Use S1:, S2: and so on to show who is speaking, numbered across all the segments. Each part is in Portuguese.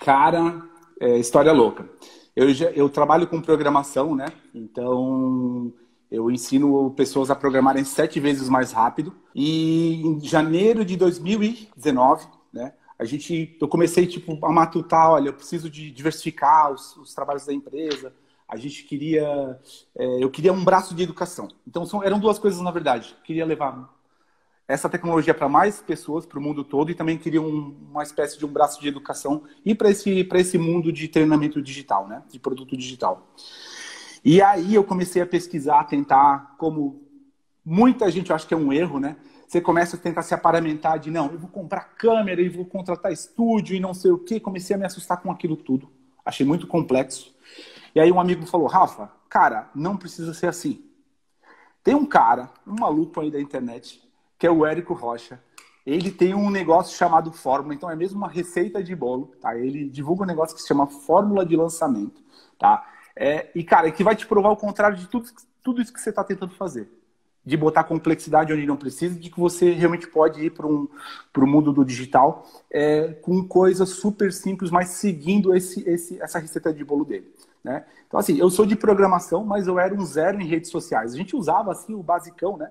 S1: Cara, é, história louca. Eu, eu trabalho com programação, né? Então, eu ensino pessoas a programarem sete vezes mais rápido. E em janeiro de 2019, né? A gente, eu comecei tipo a matutar, olha, eu preciso de diversificar os, os trabalhos da empresa. A gente queria, é, eu queria um braço de educação. Então são, eram duas coisas na verdade. Eu queria levar essa tecnologia para mais pessoas, para o mundo todo, e também queria um, uma espécie de um braço de educação e para esse, esse mundo de treinamento digital, né? de produto digital. E aí eu comecei a pesquisar, a tentar, como muita gente acha que é um erro, né? Você começa a tentar se aparamentar de, não, eu vou comprar câmera e vou contratar estúdio e não sei o quê. Comecei a me assustar com aquilo tudo. Achei muito complexo. E aí um amigo falou, Rafa, cara, não precisa ser assim. Tem um cara, um maluco aí da internet, que é o Érico Rocha. Ele tem um negócio chamado Fórmula, então é mesmo uma receita de bolo, tá? Ele divulga um negócio que se chama Fórmula de Lançamento, tá? É, e, cara, que vai te provar o contrário de tudo, tudo isso que você está tentando fazer. De botar complexidade onde não precisa, de que você realmente pode ir para um, o mundo do digital é, com coisas super simples, mas seguindo esse, esse, essa receita de bolo dele. Né? Então, assim, eu sou de programação, mas eu era um zero em redes sociais. A gente usava, assim, o basicão, né?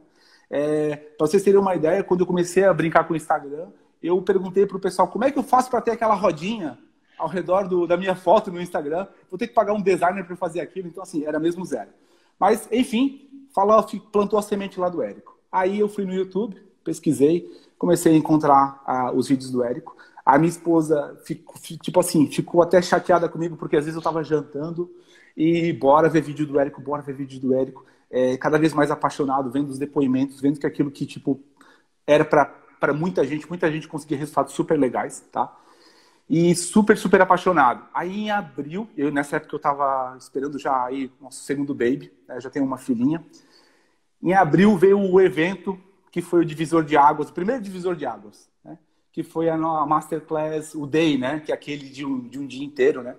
S1: É, para vocês terem uma ideia, quando eu comecei a brincar com o Instagram, eu perguntei para o pessoal como é que eu faço para ter aquela rodinha ao redor do, da minha foto no Instagram. Vou ter que pagar um designer para fazer aquilo. Então, assim, era mesmo zero. Mas, enfim, falou, plantou a semente lá do Érico. Aí eu fui no YouTube, pesquisei, comecei a encontrar ah, os vídeos do Érico. A minha esposa, tipo assim, ficou até chateada comigo, porque às vezes eu estava jantando e bora ver vídeo do Érico, bora ver vídeo do Érico é, cada vez mais apaixonado, vendo os depoimentos, vendo que aquilo que tipo era para muita gente, muita gente conseguia resultados super legais, tá? E super, super apaixonado. Aí em abril, eu nessa época eu estava esperando já aí nosso segundo baby, né, já tenho uma filhinha. Em abril veio o evento que foi o divisor de águas, o primeiro divisor de águas, né? Que foi a masterclass, o day, né? Que é aquele de um, de um dia inteiro, né?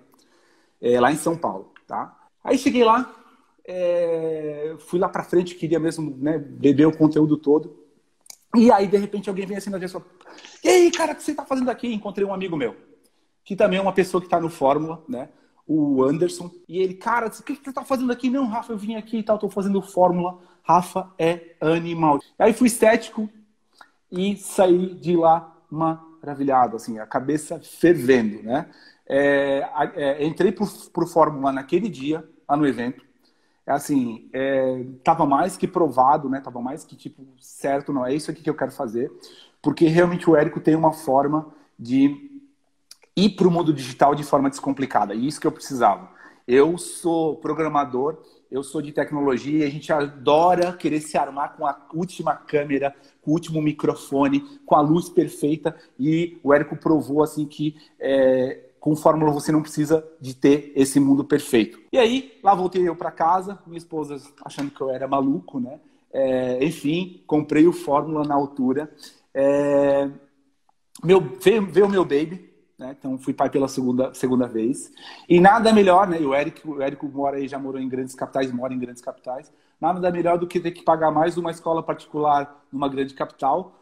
S1: É, lá em São Paulo, tá? Aí cheguei lá, é, fui lá para frente, queria mesmo né, beber o conteúdo todo. E aí, de repente, alguém vem assim na direção. E aí, cara, o que você está fazendo aqui? Encontrei um amigo meu, que também é uma pessoa que está no Fórmula, né? O Anderson. E ele, cara, o que você está fazendo aqui? Não, Rafa, eu vim aqui e tal, estou fazendo Fórmula. Rafa é animal. Aí fui estético e saí de lá maravilhado, assim, a cabeça fervendo, né? É, é, entrei pro, pro Fórmula naquele dia, lá no evento assim, é, tava mais que provado, né? Tava mais que tipo certo, não é isso aqui que eu quero fazer, porque realmente o Érico tem uma forma de ir para o mundo digital de forma descomplicada. E isso que eu precisava. Eu sou programador, eu sou de tecnologia e a gente adora querer se armar com a última câmera, com o último microfone, com a luz perfeita. E o Érico provou assim que é, com Fórmula você não precisa de ter esse mundo perfeito. E aí, lá voltei eu para casa, minha esposa achando que eu era maluco, né? É, enfim, comprei o Fórmula na altura. É, meu, veio, veio meu baby, né? Então fui pai pela segunda, segunda vez. E nada melhor, né? O Érico, o Érico mora aí, já morou em grandes capitais, mora em grandes capitais. Nada melhor do que ter que pagar mais uma escola particular numa grande capital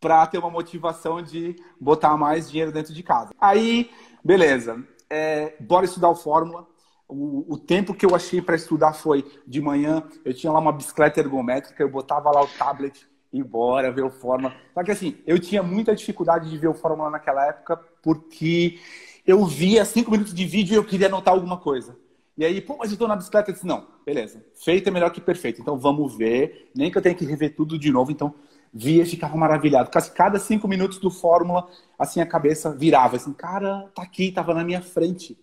S1: para ter uma motivação de botar mais dinheiro dentro de casa. Aí Beleza. É, bora estudar o Fórmula. O, o, tempo que eu achei para estudar foi de manhã, eu tinha lá uma bicicleta ergométrica, eu botava lá o tablet e bora ver o Fórmula. Só que assim, eu tinha muita dificuldade de ver o Fórmula naquela época, porque eu via cinco minutos de vídeo e eu queria anotar alguma coisa. E aí, pô, mas eu estou na bicicleta. Eu disse, não, beleza, feito é melhor que perfeito. Então vamos ver, nem que eu tenha que rever tudo de novo. Então via e ficava maravilhado. Cada cinco minutos do Fórmula, assim, a cabeça virava. Assim, cara, tá aqui, tava na minha frente.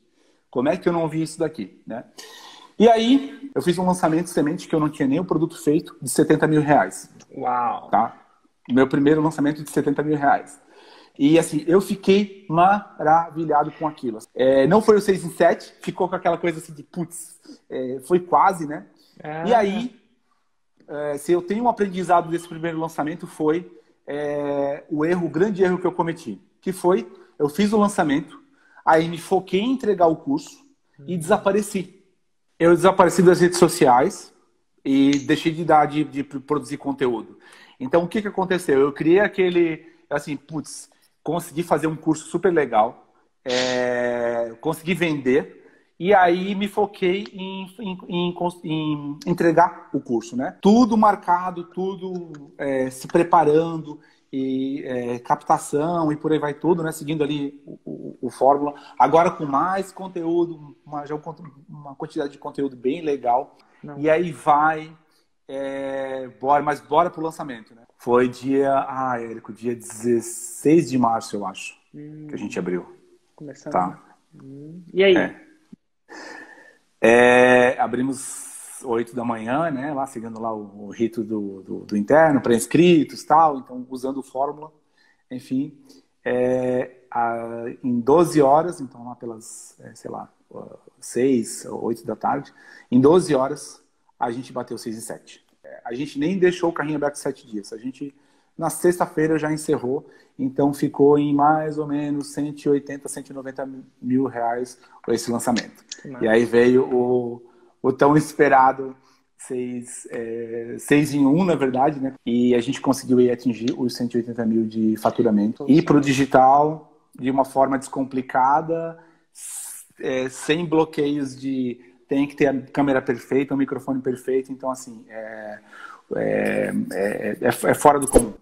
S1: Como é que eu não vi isso daqui, né? E aí, eu fiz um lançamento de semente que eu não tinha nem o produto feito, de 70 mil reais.
S2: Uau!
S1: Tá? Meu primeiro lançamento de 70 mil reais. E assim, eu fiquei maravilhado com aquilo. É, não foi o 6 em 7, ficou com aquela coisa assim de putz, é, foi quase, né? É. E aí, é, se eu tenho um aprendizado desse primeiro lançamento foi é, o erro, o grande erro que eu cometi, que foi eu fiz o lançamento, aí me foquei em entregar o curso e uhum. desapareci. Eu desapareci das redes sociais e deixei de dar de, de produzir conteúdo. Então o que que aconteceu? Eu criei aquele assim, putz, consegui fazer um curso super legal. É, consegui vender e aí me foquei em, em, em, em, entregar o curso, né? Tudo marcado, tudo é, se preparando e é, captação e por aí vai tudo, né? Seguindo ali o, o, o Fórmula. Agora com mais conteúdo, uma, já uma quantidade de conteúdo bem legal. Não. E aí vai, é, bora, mas bora pro lançamento, né? Foi dia, ah, Érico, dia 16 de março, eu acho, hum. que a gente abriu.
S2: Começando. Tá. Hum. E aí?
S1: É. É, abrimos 8 da manhã, né? Lá seguindo lá o, o rito do, do, do interno, pré-inscritos tal, então usando fórmula, enfim. É, a, em 12 horas, então lá pelas, é, sei lá, 6 ou 8 da tarde, em 12 horas a gente bateu 6 e 7. É, a gente nem deixou o carrinho aberto 7 dias, a gente na sexta-feira já encerrou, então ficou em mais ou menos 180, 190 mil reais esse lançamento. E aí veio o, o tão esperado seis, é, seis em um, na verdade, né? E a gente conseguiu aí, atingir os 180 mil de faturamento. E para o digital, de uma forma descomplicada, é, sem bloqueios de tem que ter a câmera perfeita, o microfone perfeito. Então, assim, é, é, é, é, é fora do comum.